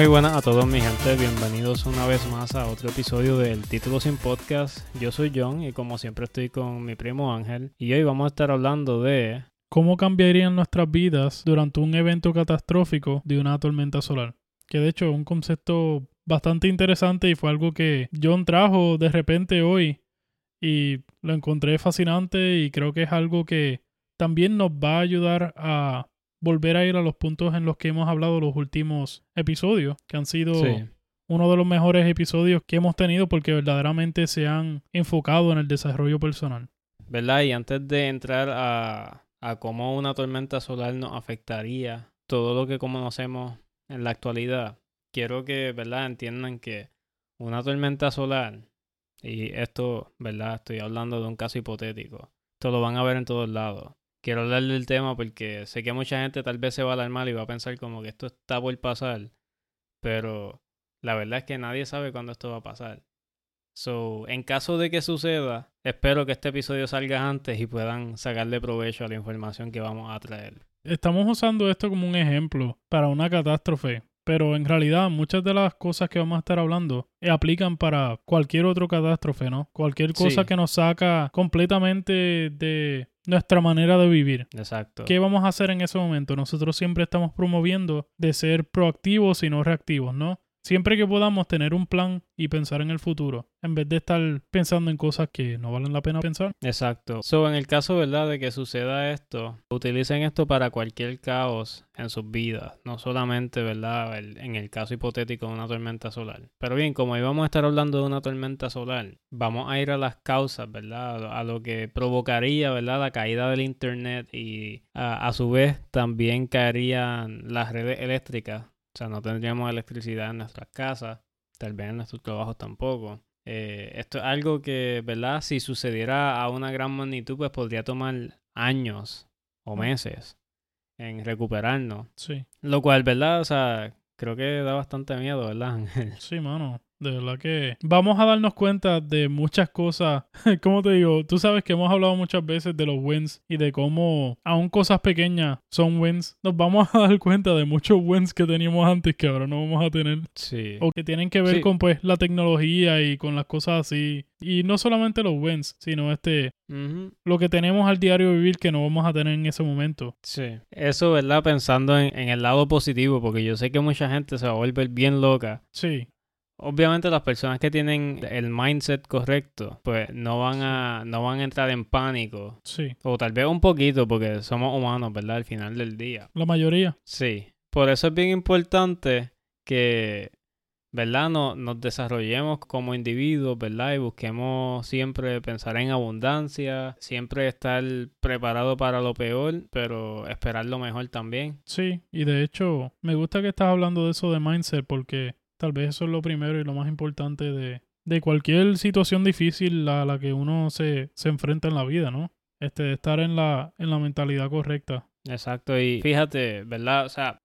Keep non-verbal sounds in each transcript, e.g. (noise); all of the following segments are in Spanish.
Muy buenas a todos mi gente, bienvenidos una vez más a otro episodio del Título Sin Podcast. Yo soy John y como siempre estoy con mi primo Ángel y hoy vamos a estar hablando de... ¿Cómo cambiarían nuestras vidas durante un evento catastrófico de una tormenta solar? Que de hecho es un concepto bastante interesante y fue algo que John trajo de repente hoy y lo encontré fascinante y creo que es algo que también nos va a ayudar a volver a ir a los puntos en los que hemos hablado los últimos episodios, que han sido Sí. uno de los mejores episodios que hemos tenido porque verdaderamente se han enfocado en el desarrollo personal. ¿Verdad? Y antes de entrar a, a cómo una tormenta solar nos afectaría todo lo que conocemos en la actualidad, quiero que, ¿verdad? Entiendan que una tormenta solar, y esto, ¿verdad? Estoy hablando de un caso hipotético, esto lo van a ver en todos lados. Quiero hablar del tema porque sé que mucha gente tal vez se va a alarmar y va a pensar como que esto está por pasar, pero la verdad es que nadie sabe cuándo esto va a pasar. So, en caso de que suceda, espero que este episodio salga antes y puedan sacarle provecho a la información que vamos a traer. Estamos usando esto como un ejemplo para una catástrofe, pero en realidad muchas de las cosas que vamos a estar hablando eh, aplican para cualquier otro catástrofe, ¿no? Cualquier cosa Sí. que nos saca completamente de nuestra manera de vivir. Exacto. ¿Qué vamos a hacer en ese momento? Nosotros siempre estamos promoviendo de ser proactivos y no reactivos, ¿no? Siempre que podamos tener un plan y pensar en el futuro, en vez de estar pensando en cosas que no valen la pena pensar. Exacto. So, en el caso, ¿verdad?, de que suceda esto, utilicen esto para cualquier caos en sus vidas, no solamente, ¿verdad?, en el caso hipotético de una tormenta solar. Pero bien, como íbamos a estar hablando de una tormenta solar, vamos a ir a las causas, ¿verdad?, a lo- que provocaría, ¿verdad?, la caída del Internet y a su vez también caerían las redes eléctricas. O sea, no tendríamos electricidad en nuestras casas, tal vez en nuestros trabajos tampoco. Eh, esto es algo que, ¿verdad? Si sucediera a una gran magnitud, pues podría tomar años o meses en recuperarnos. Sí, Lo cual, ¿verdad? O sea, creo que da bastante miedo, ¿verdad, Ángel? sí, mano. De verdad que vamos a darnos cuenta de muchas cosas. (laughs) ¿Cómo te digo? Tú sabes que hemos hablado muchas veces de los wins y de cómo, aún cosas pequeñas son wins. Nos vamos a (laughs) dar cuenta de muchos wins que teníamos antes que ahora no vamos a tener. Sí. o que tienen que ver Sí. con pues la tecnología y con las cosas así. Y no solamente los wins, sino este lo que tenemos al diario vivir que no vamos a tener en ese momento. Sí. Eso, ¿verdad? Pensando en, en el lado positivo, porque yo sé que mucha gente se va a volver bien loca. Sí, Obviamente las personas que tienen el mindset correcto, pues no van a, no van a entrar en pánico. sí, O tal vez un poquito, porque somos humanos, ¿verdad? Al final del día. la mayoría. Sí, por eso es bien importante que, ¿verdad? No, nos desarrollemos como individuos, ¿verdad? Y busquemos siempre pensar en abundancia, siempre estar preparado para lo peor, pero esperar lo mejor también. Sí, y de hecho me gusta que estás hablando de eso de mindset porque tal vez eso es lo primero y lo más importante de, de cualquier situación difícil a la que uno se, se enfrenta en la vida, ¿no? Este, estar en la, en la mentalidad correcta. Exacto, y fíjate, ¿verdad? O sea,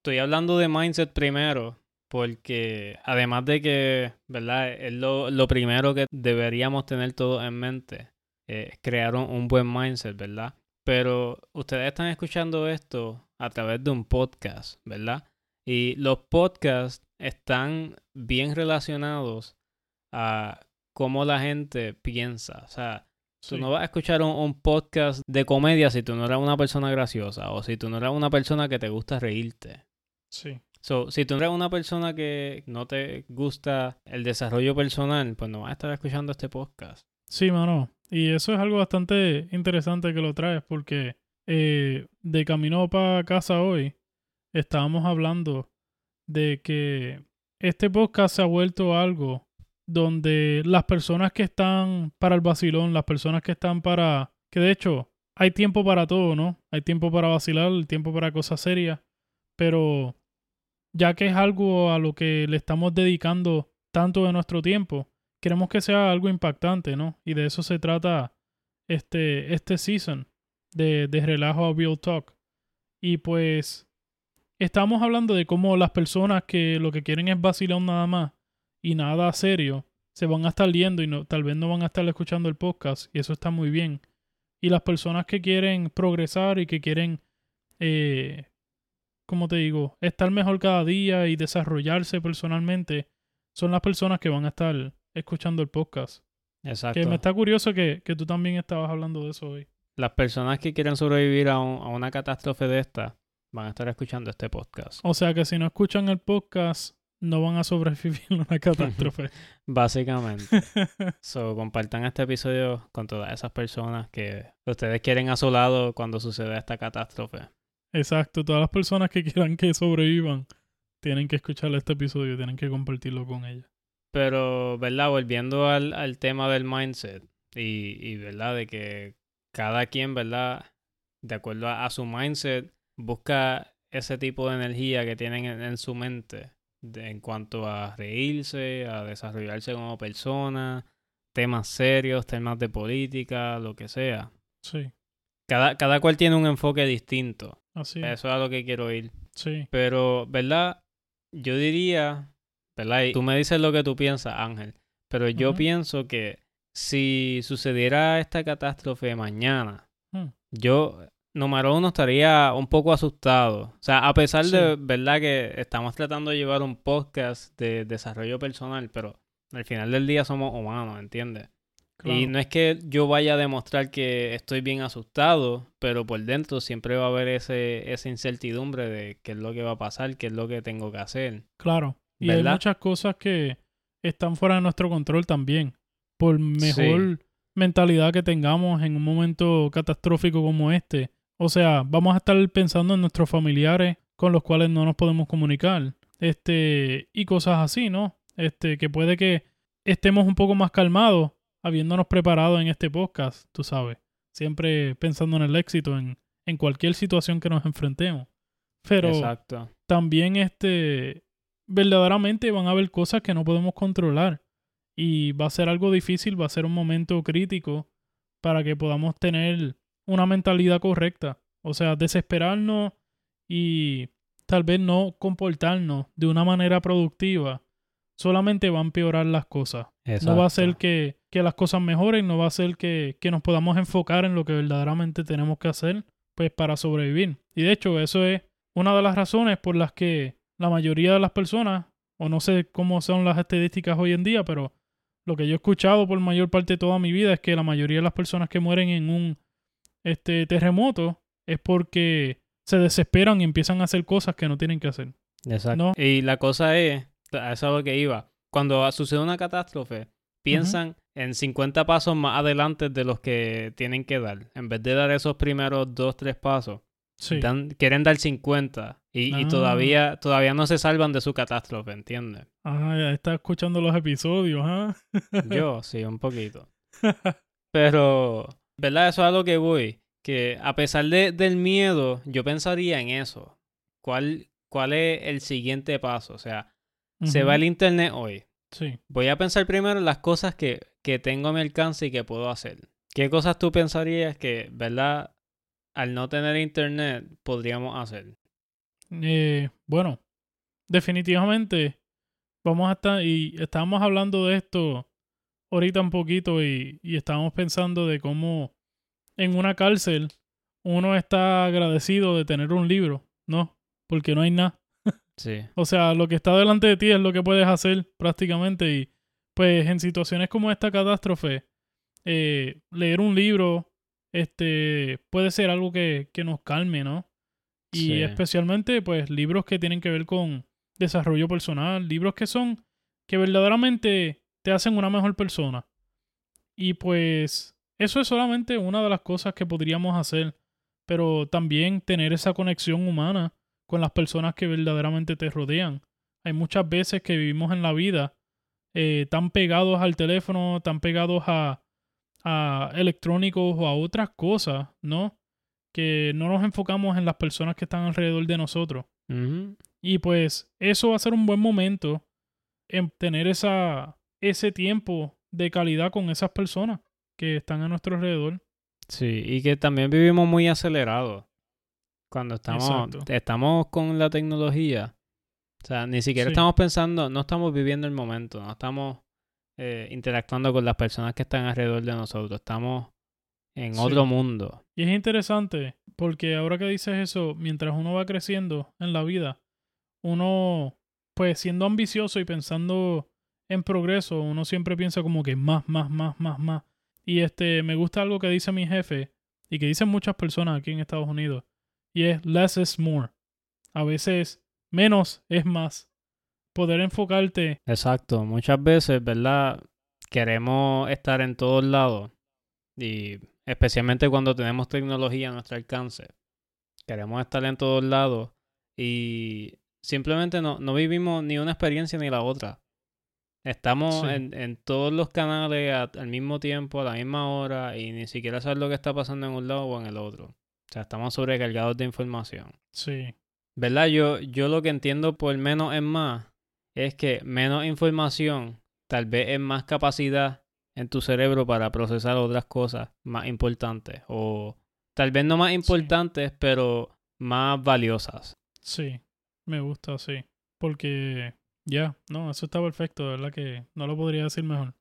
estoy hablando de mindset primero. Porque además de que, ¿verdad? Es lo, lo primero que deberíamos tener todos en mente. eh, crear un, un buen mindset, ¿verdad? Pero ustedes están escuchando esto a través de un podcast, ¿verdad? Y los podcasts están bien relacionados a cómo la gente piensa. O sea, Tú Sí. no vas a escuchar un, un podcast de comedia si tú no eres una persona graciosa o si tú no eres una persona que te gusta reírte. Sí, So, si tú eres una persona que no te gusta el desarrollo personal, pues no vas a estar escuchando este podcast. Sí, mano. Y eso es algo bastante interesante que lo traes porque eh, de camino para casa hoy estábamos hablando de que este podcast se ha vuelto algo donde las personas que están para el vacilón, las personas que están para... que de hecho hay tiempo para todo, ¿no? Hay tiempo para vacilar, tiempo para cosas serias, pero ya que es algo a lo que le estamos dedicando tanto de nuestro tiempo, queremos que sea algo impactante, ¿no? Y de eso se trata este, este season de, de Relajo a Real Talk. Y pues estamos hablando de cómo las personas que lo que quieren es vacilar nada más y nada serio, se van a estar yendo y no, tal vez no van a estar escuchando el podcast y eso está muy bien. Y las personas que quieren progresar y que quieren eh, como te digo, estar mejor cada día y desarrollarse personalmente, son las personas que van a estar escuchando el podcast. Exacto. Que me está curioso que, que tú también estabas hablando de eso hoy. Las personas que quieren sobrevivir a, un- a una catástrofe de esta van a estar escuchando este podcast. O sea que si no escuchan el podcast, no van a sobrevivir a una (laughs) catástrofe. Básicamente. (laughs) So, compartan este episodio con todas esas personas que ustedes quieren a su lado cuando suceda esta catástrofe. Exacto, todas las personas que quieran que sobrevivan tienen que escuchar este episodio, tienen que compartirlo con ellas. Pero, ¿verdad? Volviendo al, al tema del mindset y, y, ¿verdad? De que cada quien, ¿verdad? De acuerdo a, a su mindset, busca ese tipo de energía que tienen en, en su mente de- en cuanto a reírse, a desarrollarse como persona, temas serios, temas de política, lo que sea. Sí, Cada, cada cual tiene un enfoque distinto. así. Eso es a lo que quiero ir. Sí, Pero, ¿verdad? Yo diría, ¿verdad? Y tú me dices lo que tú piensas, Ángel. Pero yo pienso que si sucediera esta catástrofe mañana, Hmm. yo, número uno, estaría un poco asustado. O sea, a pesar de. ¿verdad? Que estamos tratando de llevar un podcast de desarrollo personal, pero al final del día somos humanos, ¿entiendes? claro. Y no es que yo vaya a demostrar que estoy bien asustado, pero por dentro siempre va a haber ese, esa incertidumbre de qué es lo que va a pasar, qué es lo que tengo que hacer. Claro. Y hay muchas cosas que están fuera de nuestro control también. Por mejor mentalidad que tengamos en un momento catastrófico como este. O sea, vamos a estar pensando en nuestros familiares con los cuales no nos podemos comunicar. Este, y cosas así, ¿no? Este, que puede que estemos un poco más calmados habiéndonos preparado en este podcast, tú sabes. Siempre pensando en el éxito en, en cualquier situación que nos enfrentemos. Pero Exacto. también este verdaderamente van a haber cosas que no podemos controlar y va a ser algo difícil, va a ser un momento crítico para que podamos tener una mentalidad correcta, o sea, desesperarnos y tal vez no comportarnos de una manera productiva, solamente va a empeorar las cosas. No va a ser que, que las cosas mejoren, no va a ser que, que nos podamos enfocar en lo que verdaderamente tenemos que hacer pues para sobrevivir. Y de hecho, eso es una de las razones por las que la mayoría de las personas, o no sé cómo son las estadísticas hoy en día, pero lo que yo he escuchado por mayor parte de toda mi vida es que la mayoría de las personas que mueren en un este terremoto es porque se desesperan y empiezan a hacer cosas que no tienen que hacer. Exacto. ¿no? Y la cosa es, a eso es a lo que iba. Cuando sucede una catástrofe, piensan en 50 pasos más adelante de los que tienen que dar. En vez de dar esos primeros dos, tres pasos, Sí. dan- quieren dar 50 y, y Ah. todavía, todavía no se salvan de su catástrofe, ¿entiendes? Ah, ya está escuchando los episodios, ¿ah? Yo, sí, un poquito. (laughs) Pero, ¿verdad? Eso es a lo que voy. Que a pesar de, del miedo, yo pensaría en eso. ¿Cuál, ¿Cuál es el siguiente paso? O sea, se va el internet hoy. Sí. Voy a pensar primero en las cosas que, que tengo a mi alcance y que puedo hacer. ¿Qué cosas tú pensarías que, verdad, al no tener internet podríamos hacer? Eh, bueno, definitivamente vamos a estar, y estábamos hablando de esto ahorita un poquito y, y estábamos pensando de cómo en una cárcel uno está agradecido de tener un libro, ¿no? Porque no hay nada. Sí. O sea, lo que está delante de ti es lo que puedes hacer prácticamente y pues en situaciones como esta catástrofe, eh, leer un libro este puede ser algo que, que nos calme, ¿no? Y Sí. especialmente pues libros que tienen que ver con desarrollo personal, libros que son que verdaderamente te hacen una mejor persona. Y pues eso es solamente una de las cosas que podríamos hacer, pero también tener esa conexión humana con las personas que verdaderamente te rodean. Hay muchas veces que vivimos en la vida eh, tan pegados al teléfono, tan pegados a, a electrónicos o a otras cosas, ¿no? Que no nos enfocamos en las personas que están alrededor de nosotros. Y pues eso va a ser un buen momento en tener esa, ese tiempo de calidad con esas personas que están a nuestro alrededor. Sí, y que también vivimos muy acelerados. Cuando estamos, Exacto. estamos con la tecnología. O sea, ni siquiera Sí. estamos pensando, no estamos viviendo el momento, no estamos eh, interactuando con las personas que están alrededor de nosotros. Estamos en Sí. otro mundo. Y es interesante porque ahora que dices eso, mientras uno va creciendo en la vida, uno, pues siendo ambicioso y pensando en progreso, uno siempre piensa como que más, más, más, más, más. Y este, me gusta algo que dice mi jefe y que dicen muchas personas aquí en Estados Unidos, y es less is more. A veces menos es más. Poder enfocarte. Exacto, muchas veces, ¿verdad? Queremos estar en todos lados y especialmente cuando tenemos tecnología a nuestro alcance. Queremos estar en todos lados y simplemente no, no vivimos ni una experiencia ni la otra. Estamos Sí. en, en todos los canales a- al mismo tiempo, a la misma hora, y ni siquiera sabes lo que está pasando en un lado o en el otro. O sea, estamos sobrecargados de información. Sí, ¿Verdad? Yo, yo lo que entiendo por menos es más, es que menos información tal vez es más capacidad en tu cerebro para procesar otras cosas más importantes. O tal vez no más importantes, pero más valiosas. sí. Me gusta, sí. Porque, ya, no, eso está perfecto, de verdad que no lo podría decir mejor.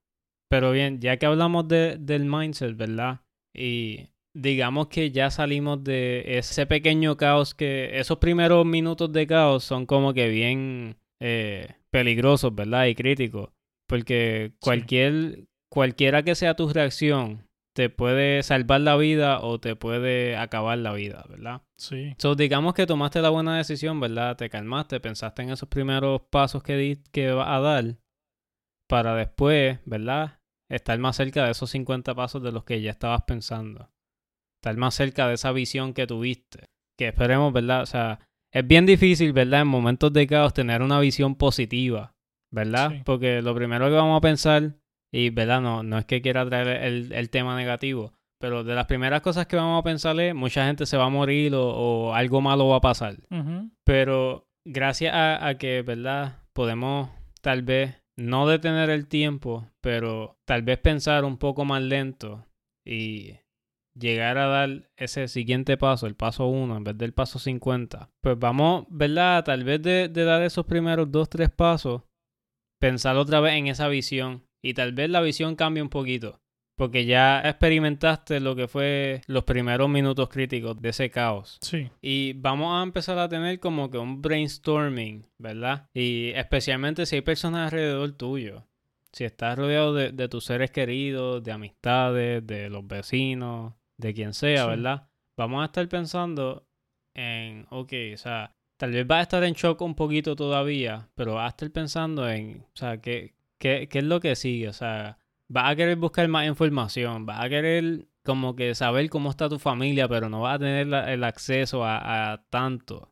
Pero bien, ya que hablamos de, del mindset, ¿verdad? Y digamos que ya salimos de ese pequeño caos que esos primeros minutos de caos son como que bien eh, peligrosos, ¿verdad? Y críticos. Porque cualquier, cualquiera que sea tu reacción te puede salvar la vida o te puede acabar la vida, ¿verdad? Sí, So, digamos que tomaste la buena decisión, ¿verdad? Te calmaste, pensaste en esos primeros pasos que, di que vas a dar para después, ¿verdad? Estar más cerca de esos 50 pasos de los que ya estabas pensando. Estar más cerca de esa visión que tuviste. Que esperemos, ¿verdad? O sea, es bien difícil, ¿verdad? En momentos de caos tener una visión positiva, ¿verdad? Sí. Porque lo primero que vamos a pensar, y, ¿verdad? No, no es que quiera traer el, el tema negativo, pero de las primeras cosas que vamos a pensar es mucha gente se va a morir o, o algo malo va a pasar. Pero gracias a, a que, ¿verdad? Podemos tal vez no detener el tiempo, pero tal vez pensar un poco más lento y llegar a dar ese siguiente paso, el paso 1 en vez del paso 50. Pues vamos, ¿verdad? Tal vez de, de dar esos primeros dos, tres pasos, pensar otra vez en esa visión y tal vez la visión cambie un poquito. Porque ya experimentaste lo que fue los primeros minutos críticos de ese caos. sí, Y vamos a empezar a tener como que un brainstorming, ¿verdad? Y especialmente si hay personas alrededor tuyo. Si estás rodeado de, de tus seres queridos, de amistades, de los vecinos, de quien sea, Sí. ¿verdad? Vamos a estar pensando en, ok, o sea, tal vez vas a estar en shock un poquito todavía, pero vas a estar pensando en, o sea, ¿qué, qué, qué es lo que sigue? O sea, vas a querer buscar más información, vas a querer como que saber cómo está tu familia, pero no vas a tener la- el acceso a, a tanto.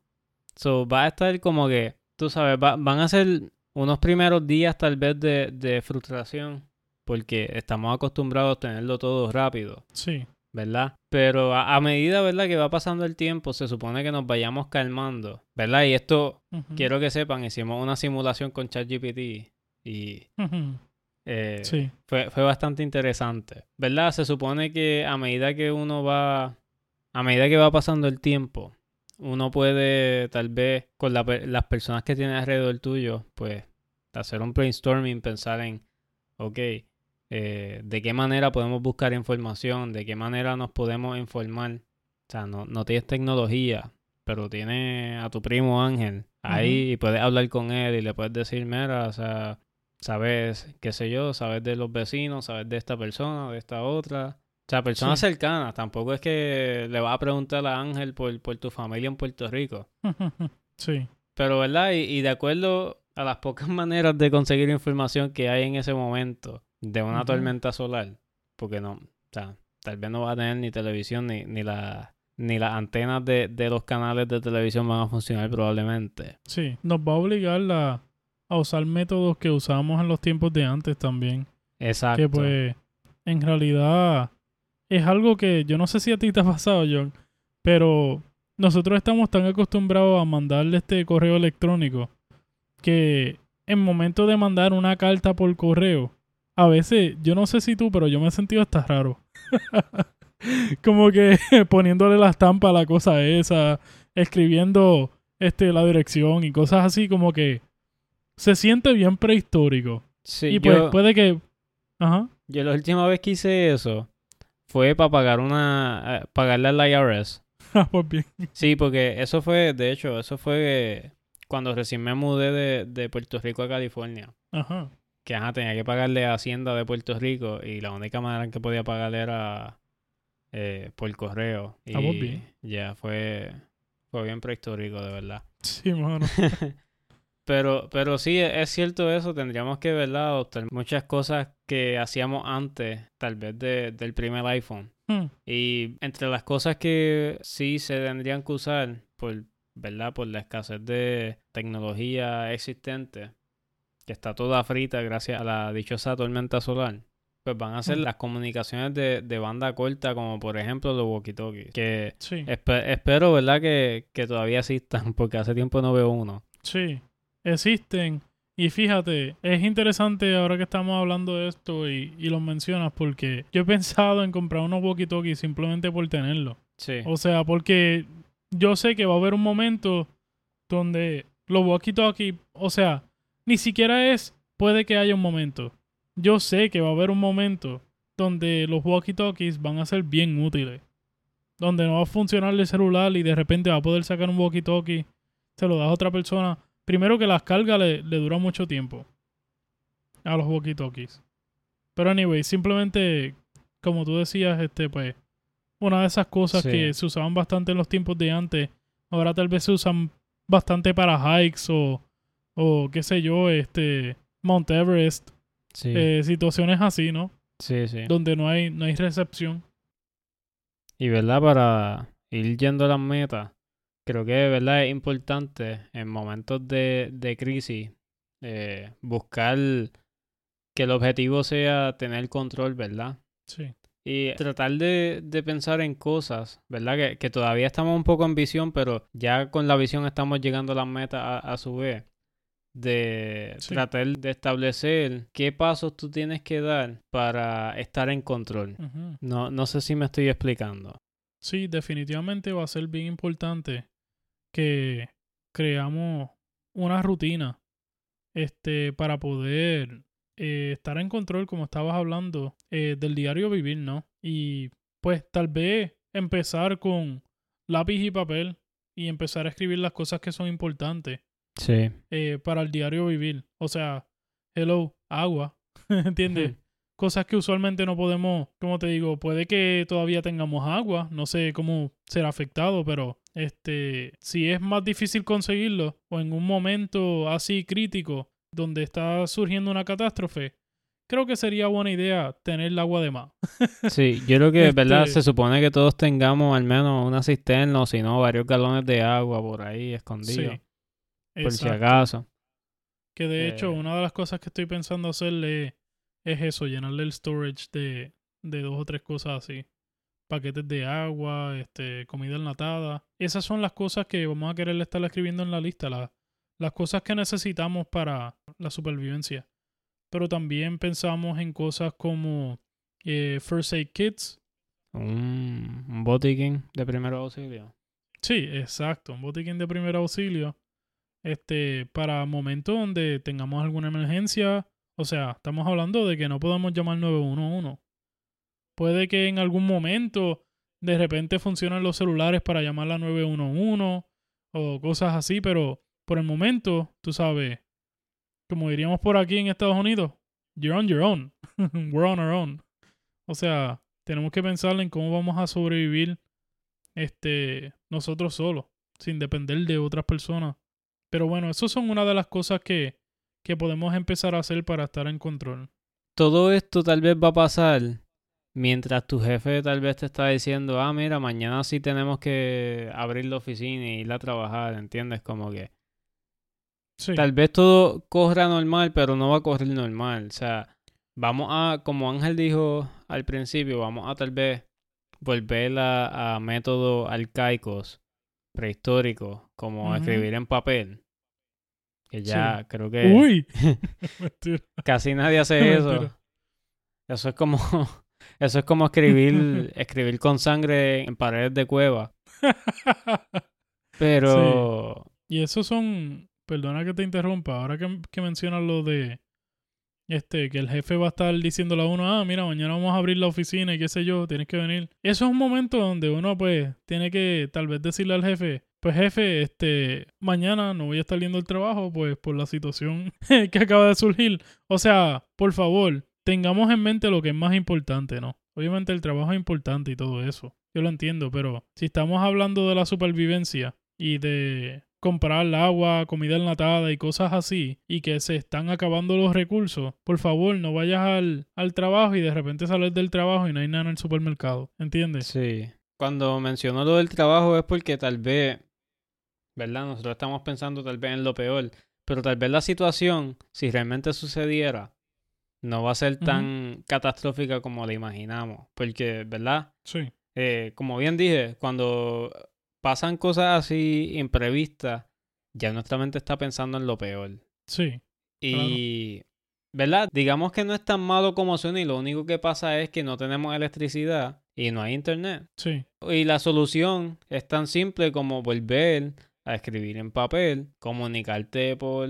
So, va a estar como que, tú sabes, va- van a ser unos primeros días tal vez de, de frustración, porque estamos acostumbrados a tenerlo todo rápido, sí, ¿verdad? Pero a, a medida, ¿verdad? Que va pasando el tiempo, se supone que nos vayamos calmando, ¿verdad? Y esto, quiero que sepan, hicimos una simulación con ChatGPT y eh, sí, fue, fue bastante interesante. ¿Verdad? Se supone que a medida que uno va, a medida que va pasando el tiempo, uno puede tal vez con la las personas que tienes alrededor tuyo, pues hacer un brainstorming, pensar en, ok, eh, de qué manera podemos buscar información, de qué manera nos podemos informar. O sea, no, no tienes tecnología, pero tienes a tu primo Ángel ahí y puedes hablar con él y le puedes decir, mira, o sea, sabes, qué sé yo, sabes de los vecinos, sabes de esta persona, de esta otra. O sea, personas Sí. cercanas. Tampoco es que le vas a preguntar a Ángel por, por tu familia en Puerto Rico. (laughs) sí, Pero, ¿verdad? Y, y de acuerdo a las pocas (laughs) maneras de conseguir información que hay en ese momento de una tormenta solar, porque no, o sea, tal vez no va a tener ni televisión ni, ni la ni las antenas de, de los canales de televisión van a funcionar probablemente. sí. Nos va a obligar a, a usar métodos que usábamos en los tiempos de antes también. Exacto. Que pues, en realidad, es algo que yo no sé si a ti te ha pasado, John, pero nosotros estamos tan acostumbrados a mandarle este correo electrónico que en momento de mandar una carta por correo, a veces, yo no sé si tú, pero yo me he sentido hasta raro. (laughs) Como que (laughs) poniéndole la estampa a la cosa esa, escribiendo este la dirección y cosas así, como que se siente bien prehistórico. Sí, y pues yo, puede que... Ajá. yo la última vez que hice eso fue para pagar una, eh, pagarle al IRS. (laughs) Ah, pues bien. Sí, porque eso fue, de hecho, eso fue cuando recién me mudé de, de Puerto Rico a California. Ajá. Que ajá, tenía que pagarle a Hacienda de Puerto Rico y la única manera en que podía pagarle era eh, por correo. Y Ah, pues bien. ya fue, fue bien prehistórico, de verdad. Sí, mano. (laughs) Pero, pero sí, e, es cierto eso, tendríamos que, ¿verdad? Adoptar muchas cosas que hacíamos antes, tal vez de- del primer iPhone. Hmm. Y entre las cosas que sí se tendrían que usar, por, ¿verdad? Por la escasez de tecnología existente, que está toda frita gracias a la dichosa tormenta solar, pues van a ser Mm. las comunicaciones de, de banda corta, como por ejemplo los walkie-talkies, que Sí, espe- espero, ¿verdad? Que, que todavía existan, (laughs) porque hace tiempo no veo uno. sí. Existen. Y fíjate, es interesante ahora que estamos hablando de esto y, y lo mencionas porque yo he pensado en comprar unos walkie-talkies simplemente por tenerlo. Sí. O sea, porque yo sé que va a haber un momento donde los walkie-talkies, o sea, ni siquiera es, puede que haya un momento. Yo sé que va a haber un momento donde los walkie-talkies van a ser bien útiles. Donde no va a funcionar el celular y de repente va a poder sacar un walkie-talkie, se lo das a otra persona. Primero que las cargas le, le dura mucho tiempo a los walkie-talkies. Pero anyway, simplemente, como tú decías, este, pues, una de esas cosas Sí. que se usaban bastante en los tiempos de antes, ahora tal vez se usan bastante para hikes o, o qué sé yo, este, Mount Everest, Sí, eh, situaciones así, ¿no? sí, sí. Donde no hay, no hay recepción. Y verdad, para ir yendo a las metas, creo que verdad es importante en momentos de, de crisis eh, buscar que el objetivo sea tener control, ¿verdad? Sí. Y tratar de, de pensar en cosas, ¿verdad? Que, que todavía estamos un poco en visión, pero ya con la visión estamos llegando a las metas a, a su vez. De Sí. tratar de establecer qué pasos tú tienes que dar para estar en control. No, no sé si me estoy explicando. Sí, definitivamente va a ser bien importante que creamos una rutina este, para poder eh, estar en control, como estabas hablando, eh, del diario vivir, ¿no? Y pues tal vez empezar con lápiz y papel y empezar a escribir las cosas que son importantes Sí. eh, para el diario vivir. O sea, hello, agua, (laughs) ¿entiendes? Cosas que usualmente no podemos, como te digo, puede que todavía tengamos agua, no sé cómo será afectado, pero este, si es más difícil conseguirlo o en un momento así crítico donde está surgiendo una catástrofe, creo que sería buena idea tener el agua de más. (laughs) Sí, yo creo que, ¿verdad? Este- Se supone que todos tengamos al menos una cisterna o si no, varios galones de agua por ahí escondidos. Sí. por si acaso. Que de hecho, Eh. una de las cosas que estoy pensando hacerle es eso, llenarle el storage de, de dos o tres cosas así. Paquetes de agua, este, comida enlatada. Esas son las cosas que vamos a querer estar escribiendo en la lista, la- las cosas que necesitamos para la supervivencia. Pero también pensamos en cosas como eh, first aid kits. Un, un botiquín de primer auxilio. Sí, exacto, un botiquín de primer auxilio. Este, para momentos donde tengamos alguna emergencia. O sea, estamos hablando de que no podemos llamar 911. Puede que en algún momento de repente funcionen los celulares para llamar a 911 o cosas así, pero por el momento, tú sabes, como diríamos por aquí en Estados Unidos, you're on your own. (laughs) We're on our own. O sea, tenemos que pensar en cómo vamos a sobrevivir este, nosotros solos, sin depender de otras personas. Pero bueno, eso son una de las cosas que, que podemos empezar a hacer para estar en control. Todo esto tal vez va a pasar mientras tu jefe tal vez te está diciendo, ah, mira, mañana sí tenemos que abrir la oficina y ir a trabajar, ¿entiendes? Como que Sí, tal vez todo corra normal, pero no va a correr normal. O sea, vamos a, como Ángel dijo al principio, vamos a tal vez volver a, a métodos arcaicos, prehistóricos, como escribir en papel. Que ya Sí. creo que Uy. (laughs) (laughs) Casi nadie hace (laughs) eso. Eso es como, eso es como escribir, (laughs) escribir con sangre en paredes de cueva. (laughs) Pero y esos son, perdona que te interrumpa, ahora que, que mencionas lo de este, que el jefe va a estar diciéndole a uno, ah, mira, mañana vamos a abrir la oficina y qué sé yo, tienes que venir. Eso es un momento donde uno, pues, tiene que tal vez decirle al jefe, pues jefe, este, mañana no voy a estar yendo al trabajo, pues, por la situación (laughs) que acaba de surgir. O sea, por favor, tengamos en mente lo que es más importante, ¿no? Obviamente el trabajo es importante y todo eso. Yo lo entiendo, pero si estamos hablando de la supervivencia y de comprar agua, comida enlatada y cosas así, y que se están acabando los recursos, por favor no vayas al, al trabajo y de repente sales del trabajo y no hay nada en el supermercado. ¿Entiendes? Sí. Cuando mencionó lo del trabajo es porque tal vez, ¿verdad? Nosotros estamos pensando tal vez en lo peor, pero tal vez la situación, si realmente sucediera, no va a ser tan catastrófica como la imaginamos. Porque, ¿verdad? Sí. Eh, como bien dije, cuando pasan cosas así imprevistas, ya nuestra mente está pensando en lo peor. Sí. Y, ¿verdad? Digamos que no es tan malo como suena y lo único que pasa es que no tenemos electricidad y no hay internet. Sí. Y la solución es tan simple como volver a escribir en papel, comunicarte por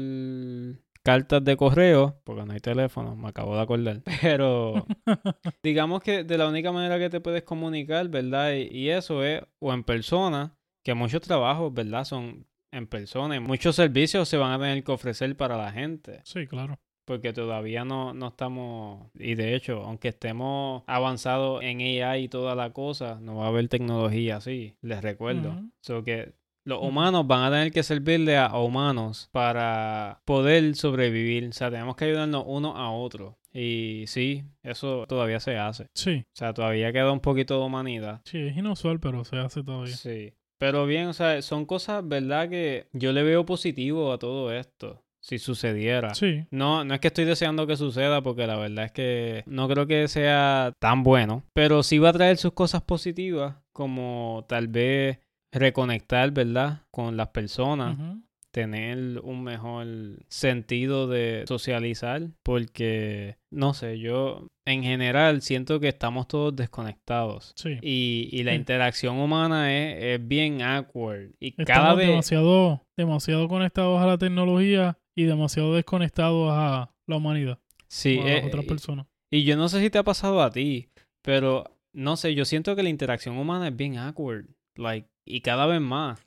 cartas de correo, porque no hay teléfono, me acabo de acordar. (laughs) Pero (laughs) digamos que de la única manera que te puedes comunicar, ¿verdad? Y, y eso es o en persona que muchos trabajos, ¿verdad? Son en persona y muchos servicios se van a tener que ofrecer para la gente. Sí, claro. Porque todavía no, no estamos, y de hecho, aunque estemos avanzados en AI y toda la cosa, no va a haber tecnología así, les recuerdo. So que los humanos van a tener que servirle a, a humanos para poder sobrevivir. O sea, tenemos que ayudarnos uno a otro. Y sí, eso todavía se hace. Sí. O sea, todavía queda un poquito de humanidad. Sí, es inusual, pero se hace todavía. Sí. Pero bien, o sea, son cosas, ¿verdad? Que yo le veo positivo a todo esto. Si sucediera. Sí. No, no es que estoy deseando que suceda porque la verdad es que no creo que sea tan bueno. Pero sí va a traer sus cosas positivas como tal vez reconectar, ¿verdad? Con las personas. Tener un mejor sentido de socializar. Porque, no sé, yo en general siento que estamos todos desconectados. Sí. Y, y la Sí. interacción humana es, es bien awkward. Y Estamos cada vez... demasiado, demasiado conectados a la tecnología y demasiado desconectados a la humanidad, Sí, a las eh, otras personas. Y yo no sé si te ha pasado a ti, pero no sé, yo siento que la interacción humana es bien awkward. Like, y cada vez más.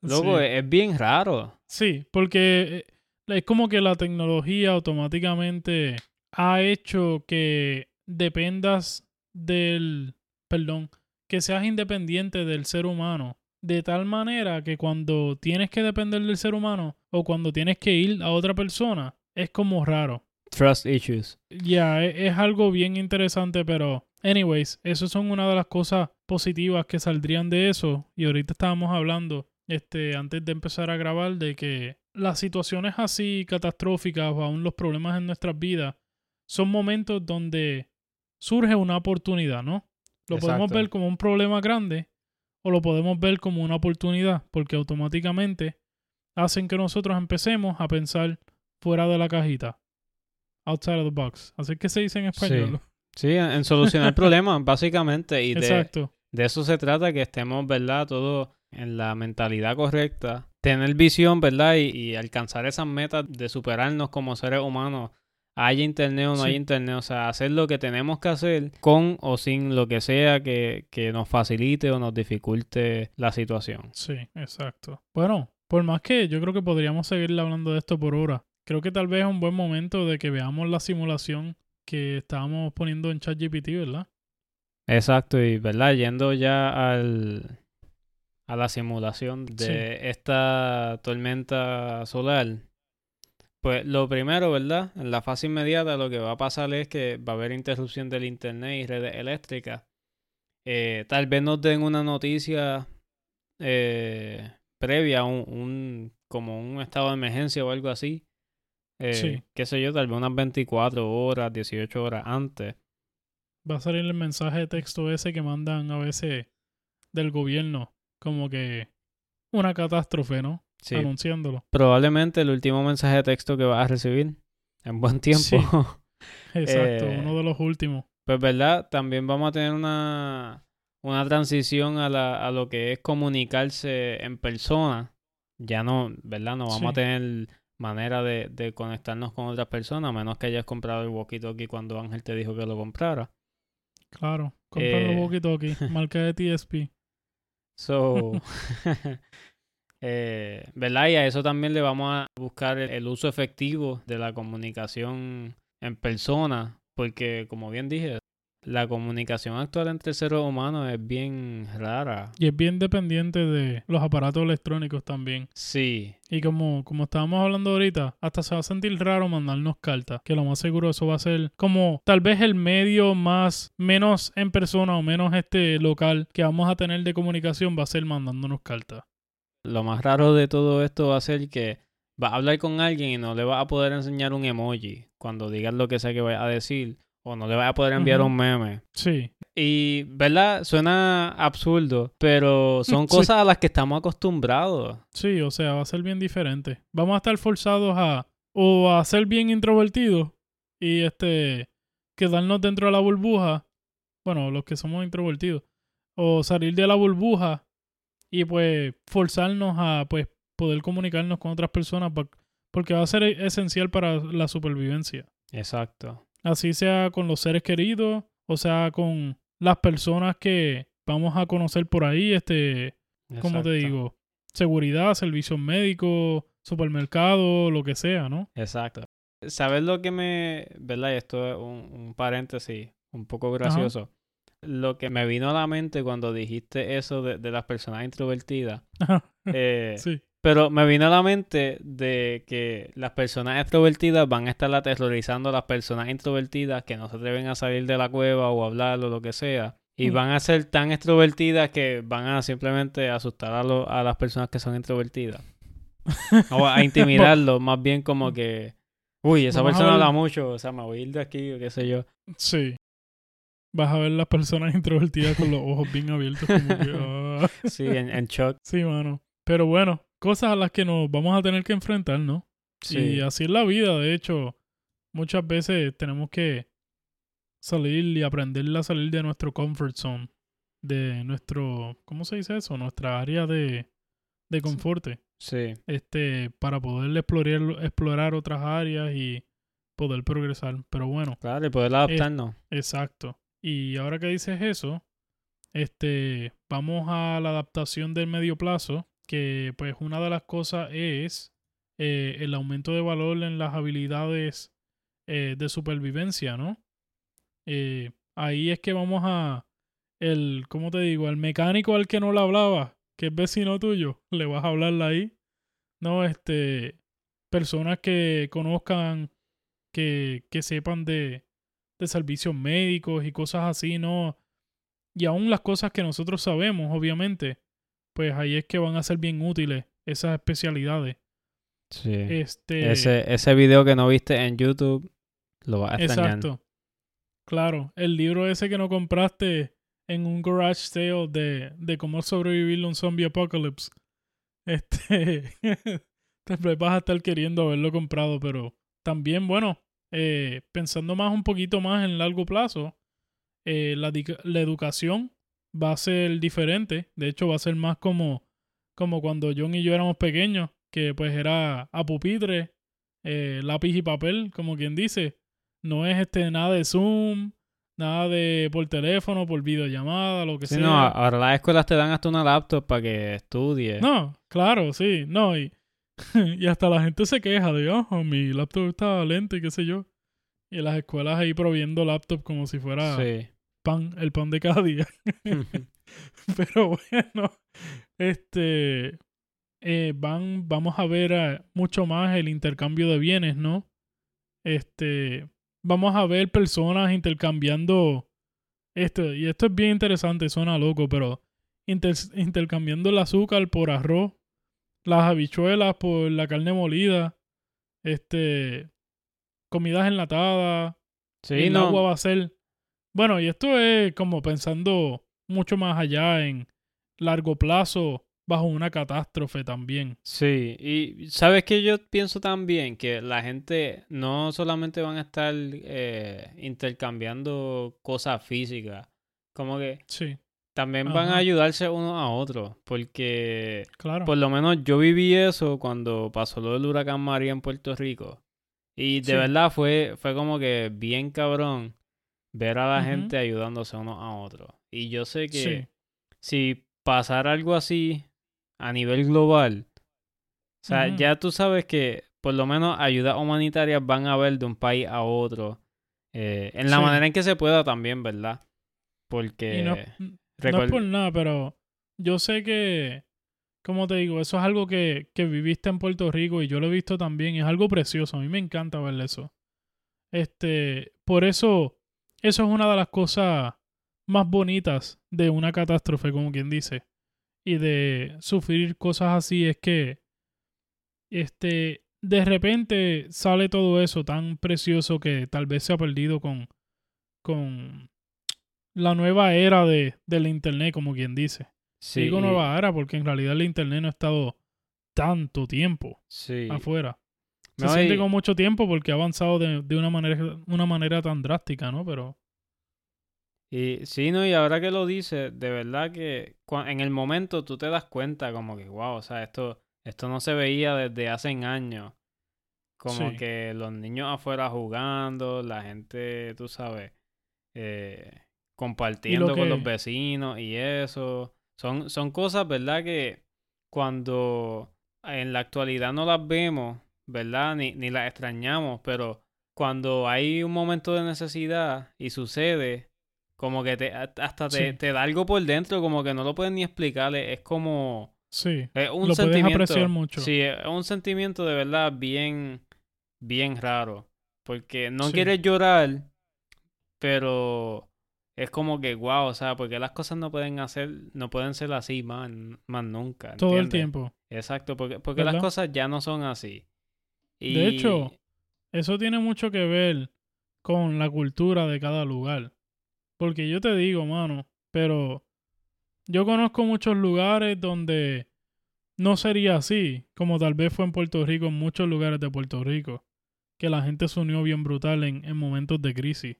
Luego (laughs) sí. es, es bien raro. Sí, porque eh, es como que la tecnología automáticamente ha hecho que dependas del, perdón, que seas independiente del ser humano, de tal manera que cuando tienes que depender del ser humano o cuando tienes que ir a otra persona, es como raro. Trust issues. Ya, e- es, algo bien interesante, pero, anyways, eso son una de las cosas positivas que saldrían de eso. Y ahorita estábamos hablando, este, antes de empezar a grabar, de que las situaciones así catastróficas o aún los problemas en nuestras vidas son momentos donde surge una oportunidad, ¿no? Lo podemos ver como un problema grande o lo podemos ver como una oportunidad, porque automáticamente hacen que nosotros empecemos a pensar fuera de la cajita. Outside of the box. Así que se dice en español. Sí, en, en solucionar problemas, (laughs) básicamente. Y de, Exacto. de eso se trata, que estemos, ¿verdad? Todos en la mentalidad correcta. Tener visión, ¿verdad? Y, y alcanzar esas metas de superarnos como seres humanos. Haya internet o no Sí. haya internet. O sea, hacer lo que tenemos que hacer con o sin lo que sea que, que nos facilite o nos dificulte la situación. Sí, exacto. Bueno, por más que yo creo que podríamos seguir hablando de esto por hora. Creo que tal vez es un buen momento de que veamos la simulación que estábamos poniendo en ChatGPT, ¿verdad? Exacto, y verdad, yendo ya al, a la simulación de Sí. esta tormenta solar, pues lo primero, ¿verdad? En la fase inmediata lo que va a pasar es que va a haber interrupción del internet y redes eléctricas. Eh, tal vez nos den una noticia eh, previa, un, un- como un estado de emergencia o algo así. Eh, Sí. Qué sé yo, tal vez unas 24 horas, 18 horas antes. Va a salir el mensaje de texto ese que mandan a veces del gobierno, como que una catástrofe, ¿no? Sí, Anunciándolo. probablemente el último mensaje de texto que vas a recibir en buen tiempo. Sí. (laughs) (laughs) Exacto, Eh, uno de los últimos. Pues verdad, también vamos a tener una, una transición a, la, a lo que es comunicarse en persona. Ya no, ¿verdad? No vamos a tener manera de, de conectarnos con otras personas, a menos que hayas comprado el walkie-talkie cuando Ángel te dijo que lo comprara. Claro, comprar Eh. los walkie-talkie, (laughs) marca de TSP. So, (laughs) eh, ¿verdad? Y a eso también le vamos a buscar el, el uso efectivo de la comunicación en persona, porque como bien dije, la comunicación actual entre seres humanos es bien rara. Y es bien dependiente de los aparatos electrónicos también. Sí, Y como, como estábamos hablando ahorita, hasta se va a sentir raro mandarnos cartas. Que lo más seguro eso va a ser como tal vez el medio más, menos en persona o menos este local que vamos a tener de comunicación va a ser mandándonos cartas. lo más raro de todo esto va a ser que vas a hablar con alguien y no le vas a poder enseñar un emoji cuando digas lo que sea que vayas a decir, o no le vas a poder enviar un meme. Sí, Y, ¿verdad? Suena absurdo, pero son (laughs) Sí. cosas a las que estamos acostumbrados. sí, o sea, va a ser bien diferente. Vamos a estar forzados a o a ser bien introvertidos y este quedarnos dentro de la burbuja. Bueno, los que somos introvertidos. O salir de la burbuja y pues forzarnos a pues poder comunicarnos con otras personas porque va a ser e- esencial para la supervivencia. Exacto. Así sea con los seres queridos, o sea con las personas que vamos a conocer por ahí, este, como te digo, seguridad, servicios médicos, supermercado, lo que sea, ¿no? Exacto. ¿Sabes lo que me... ¿Verdad? Y esto es un, un paréntesis un poco gracioso. Lo que me vino a la mente cuando dijiste eso de, de las personas introvertidas. eh, (laughs) sí, Pero me vino a la mente de que las personas extrovertidas van a estar aterrorizando a las personas introvertidas que no se atreven a salir de la cueva o hablar o lo que sea. Y Mm. van a ser tan extrovertidas que van a simplemente asustar a, lo- a las personas que son introvertidas. O a (laughs) intimidarlos, más bien como que... Uy, esa Vamos persona habla mucho, o sea, me voy a ir de aquí o qué sé yo. sí. Vas a ver las personas (laughs) introvertidas con los ojos bien abiertos como que. (laughs) Sí, en, en shock. Sí, mano. Pero bueno, cosas a las que nos vamos a tener que enfrentar, ¿no? Sí, Y así es la vida, de hecho, muchas veces tenemos que salir y aprender a salir de nuestro comfort zone, de nuestro, ¿cómo se dice eso? Nuestra área de, de confort, sí, este, para poder explorar, explorar otras áreas y poder progresar. Pero bueno, claro, y poder adaptarnos. exacto. Y ahora que dices eso, este, vamos a la adaptación del medio plazo, que pues una de las cosas es eh, el aumento de valor en las habilidades eh, de supervivencia, ¿no? Eh, ahí es que vamos a el, ¿cómo te digo? Al mecánico al que no le hablaba, que es vecino tuyo, (laughs) le vas a hablarle ahí. No, este, personas que conozcan, que, que sepan de, de servicios médicos y cosas así, ¿no? Y aún las cosas que nosotros sabemos, obviamente, pues ahí es que van a ser bien útiles esas especialidades. Sí. Este, Ese, ese video que no viste en YouTube lo vas a extrañar. exacto. Claro, el libro ese que no compraste en un garage sale de, de cómo sobrevivir a un zombie apocalypse. Este, (laughs) vez vas a estar queriendo haberlo comprado, pero también, bueno, eh, pensando más un poquito más en largo plazo, eh, la, la educación va a ser diferente. De hecho, va a ser más como, como cuando John y yo éramos pequeños, que pues era a pupitre, eh, lápiz y papel, como quien dice. No es este nada de Zoom, nada de por teléfono, por videollamada, lo que Sí, sea. no, ahora las escuelas te dan hasta una laptop para que estudies. No, claro, sí, no, y, (laughs) y hasta la gente se queja de, oh, mi laptop está lento y qué sé yo. Y las escuelas ahí proviendo laptop como si fuera Sí. Pan, el pan de cada día. (laughs) Pero bueno, este, eh, van, vamos a ver eh, mucho más el intercambio de bienes, ¿no? Este, vamos a ver personas intercambiando esto, y esto es bien interesante, suena loco, pero inter- intercambiando el azúcar por arroz, las habichuelas por la carne molida, este, comidas enlatadas, Sí, el no. agua va a ser. Bueno, y esto es como pensando mucho más allá en largo plazo bajo una catástrofe también. Sí, y sabes que yo pienso también que la gente no solamente van a estar eh, intercambiando cosas físicas, como que Sí, también van a ayudarse uno a otro, porque Claro. por lo menos yo viví eso cuando pasó lo del huracán María en Puerto Rico. Y de Sí. verdad fue, fue como que bien cabrón ver a la gente ayudándose uno a otro. Y yo sé que Sí. si pasara algo así a nivel global, o sea, ya tú sabes que por lo menos ayudas humanitarias van a haber de un país a otro. eh, en la Sí. manera en que se pueda también, ¿verdad? Porque... Y no, es por nada, pero yo sé que, como te digo, eso es algo que, que viviste en Puerto Rico y yo lo he visto también. Es algo precioso. A mí me encanta ver eso. Este, por eso, eso es una de las cosas más bonitas de una catástrofe, como quien dice. Y de sufrir cosas así es que, este, de repente sale todo eso tan precioso que tal vez se ha perdido con, con la nueva era de, del internet, como quien dice. sí, Digo nueva era porque en realidad el internet no ha estado tanto tiempo sí. afuera. Se No, siente y- con mucho tiempo porque ha avanzado de, de una manera una manera tan drástica, ¿no? Pero Y sí, no, y ahora que lo dices, de verdad que en el momento tú te das cuenta como que, wow, o sea, esto, esto no se veía desde hace años. Como Sí. que los niños afuera jugando, la gente, tú sabes, eh, compartiendo con los vecinos y eso. Son, son cosas, ¿verdad? Que cuando en la actualidad no las vemos, ¿verdad? Ni, ni las extrañamos, pero cuando hay un momento de necesidad y sucede, como que te, hasta te, Sí. te da algo por dentro, como que no lo puedes ni explicar, es, es como... sí, Es un Lo puedes sentimiento... apreciar mucho. Sí, es un sentimiento de verdad bien, bien raro, porque no Sí. quieres llorar, pero es como que, wow, o sea, porque las cosas no pueden hacer, no pueden ser así más, más nunca. todo el tiempo. Exacto, porque, porque las cosas ya no son así. Y... De hecho, Eso tiene mucho que ver con la cultura de cada lugar. Porque yo te digo, mano, pero yo conozco muchos lugares donde no sería así, como tal vez fue en Puerto Rico, en muchos lugares de Puerto Rico, que la gente se unió bien brutal en, en momentos de crisis.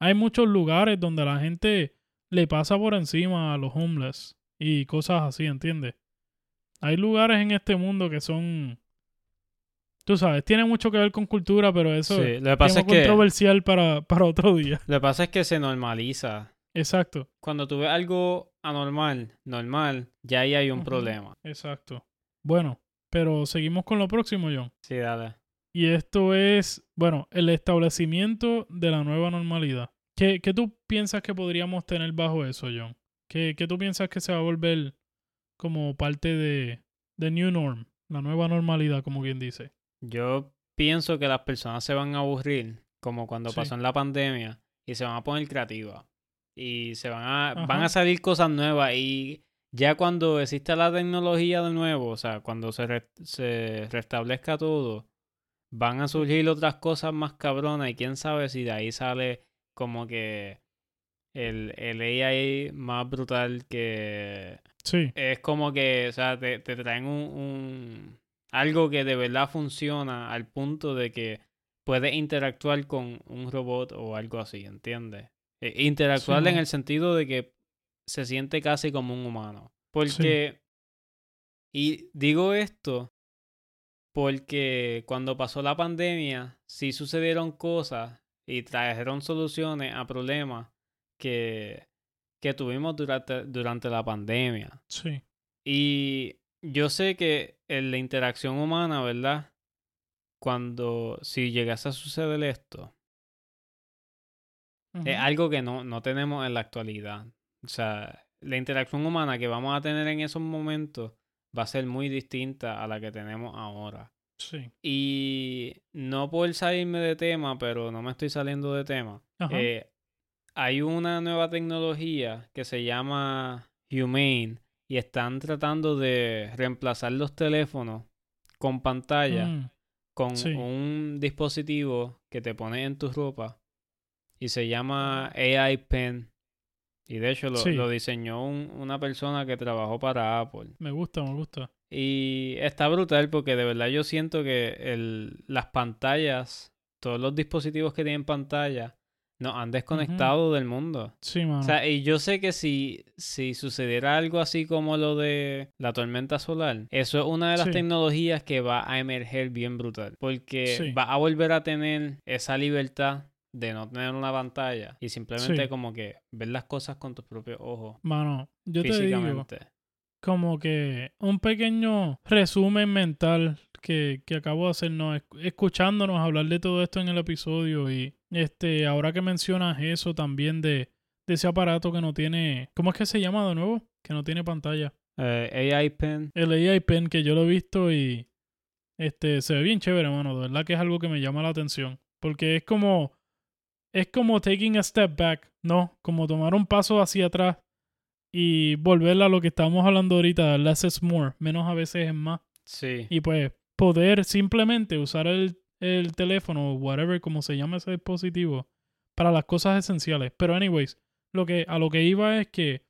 Hay muchos lugares donde la gente le pasa por encima a los homeless y cosas así, ¿entiendes? Hay lugares en este mundo que son... Tú sabes, tiene mucho que ver con cultura, pero eso sí, lo que es pasa es que, controversial para, para otro día. lo que pasa es que se normaliza. Exacto, Cuando tú ves algo anormal, normal, ya ahí hay un problema. exacto. Bueno, pero seguimos con lo próximo, John. Sí, dale. Y esto es, bueno, el establecimiento de la nueva normalidad. ¿Qué, qué tú piensas que podríamos tener bajo eso, John? ¿Qué, qué tú piensas que se va a volver como parte de, de New Norm? La nueva normalidad, como quien dice. Yo pienso que las personas se van a aburrir, como cuando Sí. pasó en la pandemia, y se van a poner creativas. Y se van a, van a salir cosas nuevas. Y ya cuando exista la tecnología de nuevo, o sea, cuando se, re- se restablezca todo, van a surgir otras cosas más cabronas. Y quién sabe si de ahí sale como que el, el AI más brutal que Sí, es como que, o sea, te, te traen un, un- algo que de verdad funciona al punto de que puedes interactuar con un robot o algo así, ¿entiendes? Eh, interactuar en el sentido de que se siente casi como un humano. Porque, y digo esto porque cuando pasó la pandemia, sí sucedieron cosas y trajeron soluciones a problemas que, que tuvimos durante, durante la pandemia. sí, Y yo sé que en la interacción humana, ¿verdad? Cuando, si llegase a suceder esto, es algo que no, no tenemos en la actualidad. O sea, la interacción humana que vamos a tener en esos momentos va a ser muy distinta a la que tenemos ahora. sí. Y no por salirme de tema, pero no me estoy saliendo de tema. Eh, hay una nueva tecnología que se llama Humane y están tratando de reemplazar los teléfonos con pantalla Mm, con sí. un dispositivo que te pone en tu ropa y se llama AI Pen. Y de hecho lo, Sí. lo diseñó un- una persona que trabajó para Apple. me gusta, me gusta. Y está brutal porque de verdad yo siento que el, las pantallas, todos los dispositivos que tienen pantalla, nos han desconectado del mundo. Sí, mano. O sea, y yo sé que si, si sucediera algo así como lo de la tormenta solar, eso es una de las Sí. tecnologías que va a emerger bien brutal. Porque Sí. va a volver a tener esa libertad de no tener una pantalla y simplemente Sí. como que ver las cosas con tus propios ojos. Mano, yo te digo, físicamente. como que un pequeño resumen mental que, que acabo de hacer, ¿no? Esc- escuchándonos hablar de todo esto en el episodio y este, ahora que mencionas eso también de, de ese aparato que no tiene, ¿cómo es que se llama de nuevo? Que no tiene pantalla. Eh, AI Pen. El AI Pen que yo lo he visto y este se ve bien chévere, mano. De verdad que es algo que me llama la atención. Porque es como. Es como taking a step back, ¿no? Como tomar un paso hacia atrás y volver a lo que estábamos hablando ahorita, less is more, menos a veces es más. Sí. Y pues poder simplemente usar el, el teléfono o whatever, como se llama ese dispositivo, para las cosas esenciales. Pero anyways, lo que, a lo que iba es que,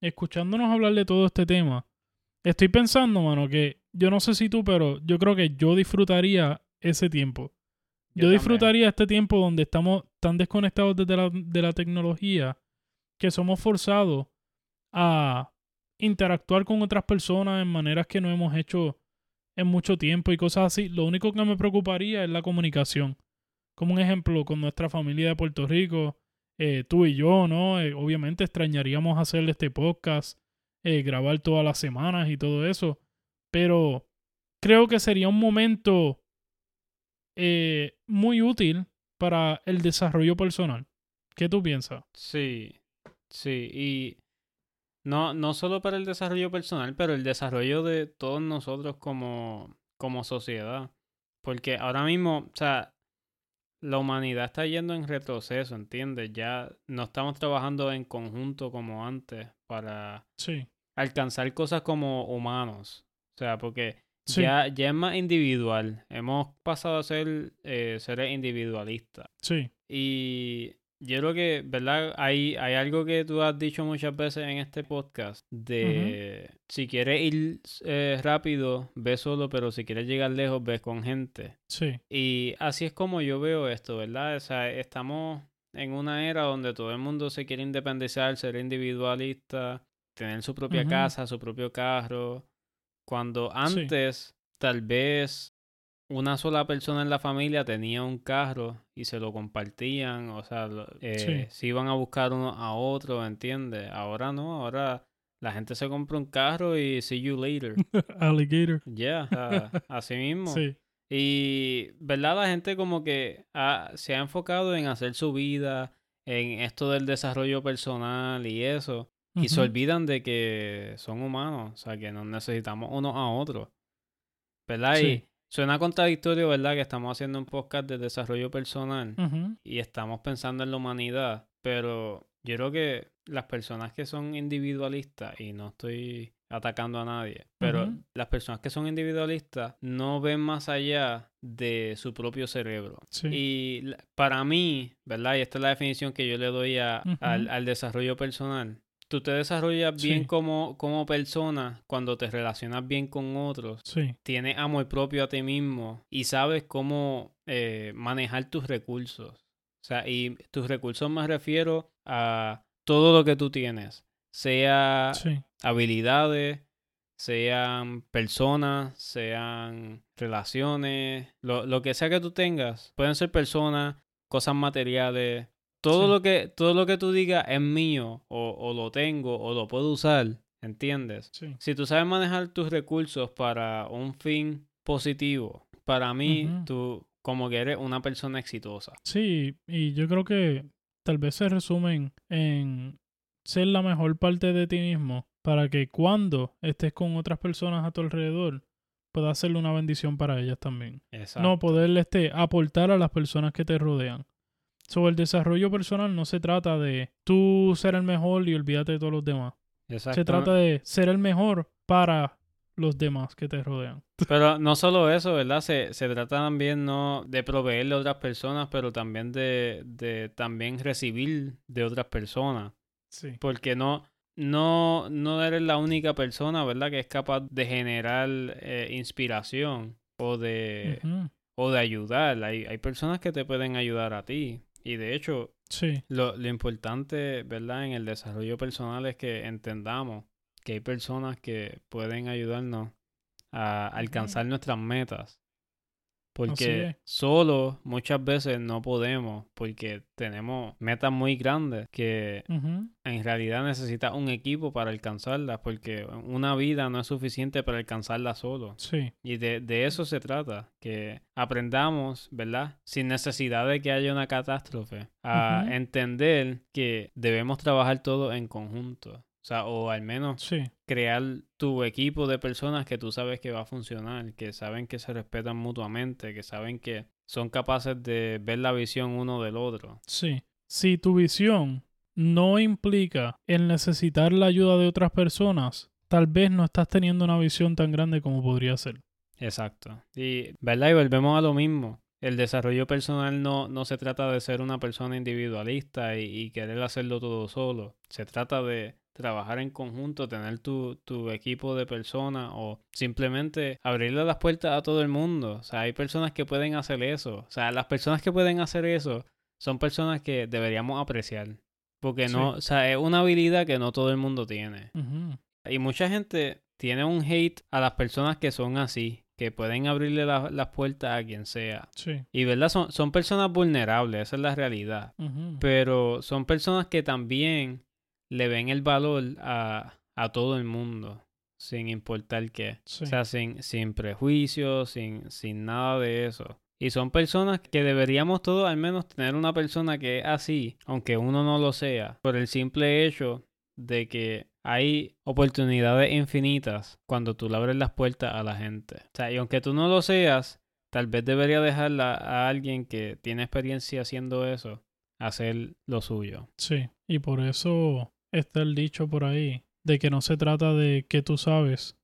escuchándonos hablar de todo este tema, estoy pensando, mano, que yo no sé si tú, pero yo creo que yo disfrutaría ese tiempo. Yo, disfrutaría este tiempo donde estamos tan desconectados desde la, de la tecnología que somos forzados a interactuar con otras personas en maneras que no hemos hecho en mucho tiempo y cosas así. Lo único que me preocuparía es la comunicación. Como un ejemplo, con nuestra familia de Puerto Rico, eh, tú y yo, ¿no? Eh, obviamente extrañaríamos hacer este podcast, eh, grabar todas las semanas y todo eso. Pero creo que sería un momento muy útil para el desarrollo personal. ¿Qué tú piensas? Sí, sí, y no, no solo para el desarrollo personal, pero el desarrollo de todos nosotros como, como sociedad. Porque ahora mismo, o sea, la humanidad está yendo en retroceso, ¿entiendes? Ya no estamos trabajando en conjunto como antes para Sí, alcanzar cosas como humanos. O sea, porque sí, ya, ya es más individual. Hemos pasado a ser eh, seres individualistas. sí, Y yo creo que, ¿verdad? Hay, hay algo que tú has dicho muchas veces en este podcast de si quieres ir eh, rápido, ve solo, pero si quieres llegar lejos, ve con gente. sí, Y así es como yo veo esto, ¿verdad? O sea, estamos en una era donde todo el mundo se quiere independizar, ser individualista, tener su propia casa, su propio carro. Cuando Sí. antes, tal vez una sola persona en la familia tenía un carro y se lo compartían, o sea, eh, Sí. se iban a buscar uno a otro, ¿entiendes? Ahora no, ahora la gente se compra un carro y see you later. (laughs) alligator. Yeah, (laughs) así mismo. Sí, Y, ¿verdad? La gente como que ha- se ha enfocado en hacer su vida, en esto del desarrollo personal y eso. Y se olvidan de que son humanos, o sea, que nos necesitamos unos a otros. ¿Verdad? Sí. Y suena contradictorio, ¿verdad? Que estamos haciendo un podcast de desarrollo personal y estamos pensando en la humanidad, pero yo creo que las personas que son individualistas, y no estoy atacando a nadie, pero las personas que son individualistas no ven más allá de su propio cerebro. Sí. Y para mí, ¿verdad? Y esta es la definición que yo le doy a- al, al desarrollo personal. Tú te desarrollas bien como, como persona cuando te relacionas bien con otros Sí, tienes amor propio a ti mismo y sabes cómo eh, manejar tus recursos. O sea, y tus recursos me refiero a todo lo que tú tienes, sea sí, habilidades, sean personas, sean relaciones, lo, lo que sea que tú tengas. Pueden ser personas, cosas materiales. Todo Sí. lo que todo lo que tú digas es mío o, o lo tengo o lo puedo usar, ¿entiendes? sí. Si tú sabes manejar tus recursos para un fin positivo, para mí Ujú. tú como que eres una persona exitosa. Sí, y yo creo que tal vez se resumen en ser la mejor parte de ti mismo para que cuando estés con otras personas a tu alrededor puedas hacerle una bendición para ellas también. Exacto. No poderle este, aportar a las personas que te rodean. Sobre el desarrollo personal no se trata de tú ser el mejor y olvídate de todos los demás. Exacto. Se trata de ser el mejor para los demás que te rodean. (laughs) Pero no solo eso, ¿verdad? Se, se trata también no de proveerle a otras personas, pero también de, de también recibir de otras personas. Sí. Porque no, no, no eres la única persona, ¿verdad? Que es capaz de generar eh, inspiración o de, o de ayudar. Hay, hay personas que te pueden ayudar a ti. Y de hecho, Sí. lo, lo importante, ¿verdad? En el desarrollo personal es que entendamos que hay personas que pueden ayudarnos a alcanzar nuestras metas. Porque solo muchas veces no podemos, porque tenemos metas muy grandes que en realidad necesita un equipo para alcanzarlas, porque una vida no es suficiente para alcanzarla solo. Sí. Y de, de eso se trata, que aprendamos, ¿verdad? Sin necesidad de que haya una catástrofe, a entender que debemos trabajar todos en conjunto. O sea, o al menos Sí. crear tu equipo de personas que tú sabes que va a funcionar, que saben que se respetan mutuamente, que saben que son capaces de ver la visión uno del otro. Sí. Si tu visión no implica el necesitar la ayuda de otras personas, tal vez no estás teniendo una visión tan grande como podría ser. Exacto. Y, ¿verdad? Y volvemos a lo mismo. El desarrollo personal no, no se trata de ser una persona individualista y, y querer hacerlo todo solo. Se trata de trabajar en conjunto, tener tu, tu equipo de personas o simplemente abrirle las puertas a todo el mundo. O sea, hay personas que pueden hacer eso. O sea, las personas que pueden hacer eso son personas que deberíamos apreciar. Porque no, Sí. o sea, es una habilidad que no todo el mundo tiene. Y mucha gente tiene un hate a las personas que son así, que pueden abrirle la- las puertas a quien sea. Sí. Y verdad, son, son personas vulnerables, esa es la realidad. Pero son personas que también le ven el valor a, a todo el mundo, sin importar qué. Sí. O sea, sin, sin prejuicios, sin, sin nada de eso. Y son personas que deberíamos todos al menos tener una persona que es así, aunque uno no lo sea, por el simple hecho de que hay oportunidades infinitas cuando tú le abres las puertas a la gente. O sea, y aunque tú no lo seas, tal vez debería dejarla a alguien que tiene experiencia haciendo eso, hacer lo suyo. Sí, y por eso está el dicho por ahí de que no se trata de qué tú sabes,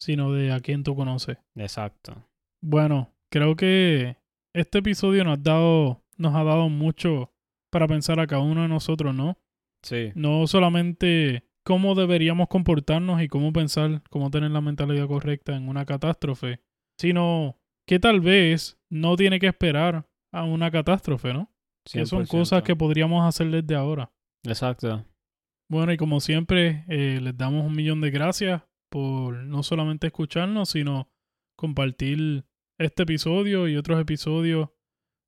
sino de a quién tú conoces. Exacto. Bueno, creo que este episodio nos ha dado, nos ha dado mucho para pensar a cada uno de nosotros, ¿no? Sí. No solamente cómo deberíamos comportarnos y cómo pensar, cómo tener la mentalidad correcta en una catástrofe, sino que tal vez no tiene que esperar a una catástrofe, ¿no? Que son 100%. cosas que podríamos hacer desde ahora. Exacto. Bueno, y como siempre, eh, les damos un millón de gracias por no solamente escucharnos, sino compartir este episodio y otros episodios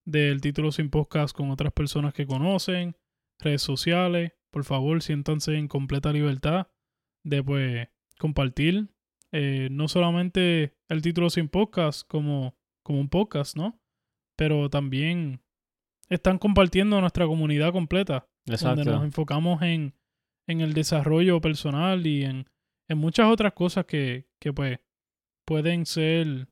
del título sin podcast con otras personas que conocen, redes sociales. Por favor, siéntanse en completa libertad de pues compartir eh, no solamente el título sin podcast como, como un podcast, ¿no? Pero también están compartiendo nuestra comunidad completa donde nos Exacto. enfocamos en, en el desarrollo personal y en, en muchas otras cosas que, que pues pueden ser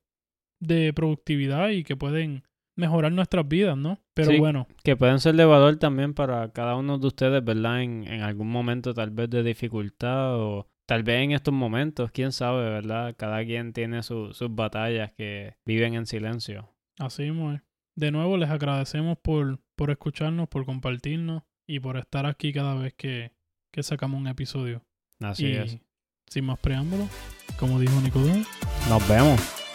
de productividad y que pueden mejorar nuestras vidas, ¿no? Pero Sí. bueno, Que pueden ser de valor también para cada uno de ustedes, ¿verdad? En, en algún momento tal vez de dificultad o tal vez en estos momentos, quién sabe, ¿verdad? Cada quien tiene su- sus batallas que viven en silencio. así es. De nuevo les agradecemos por, por escucharnos, por compartirnos y por estar aquí cada vez que, que sacamos un episodio. Así y es. sin más preámbulos, como dijo Nicodemo, Nos vemos.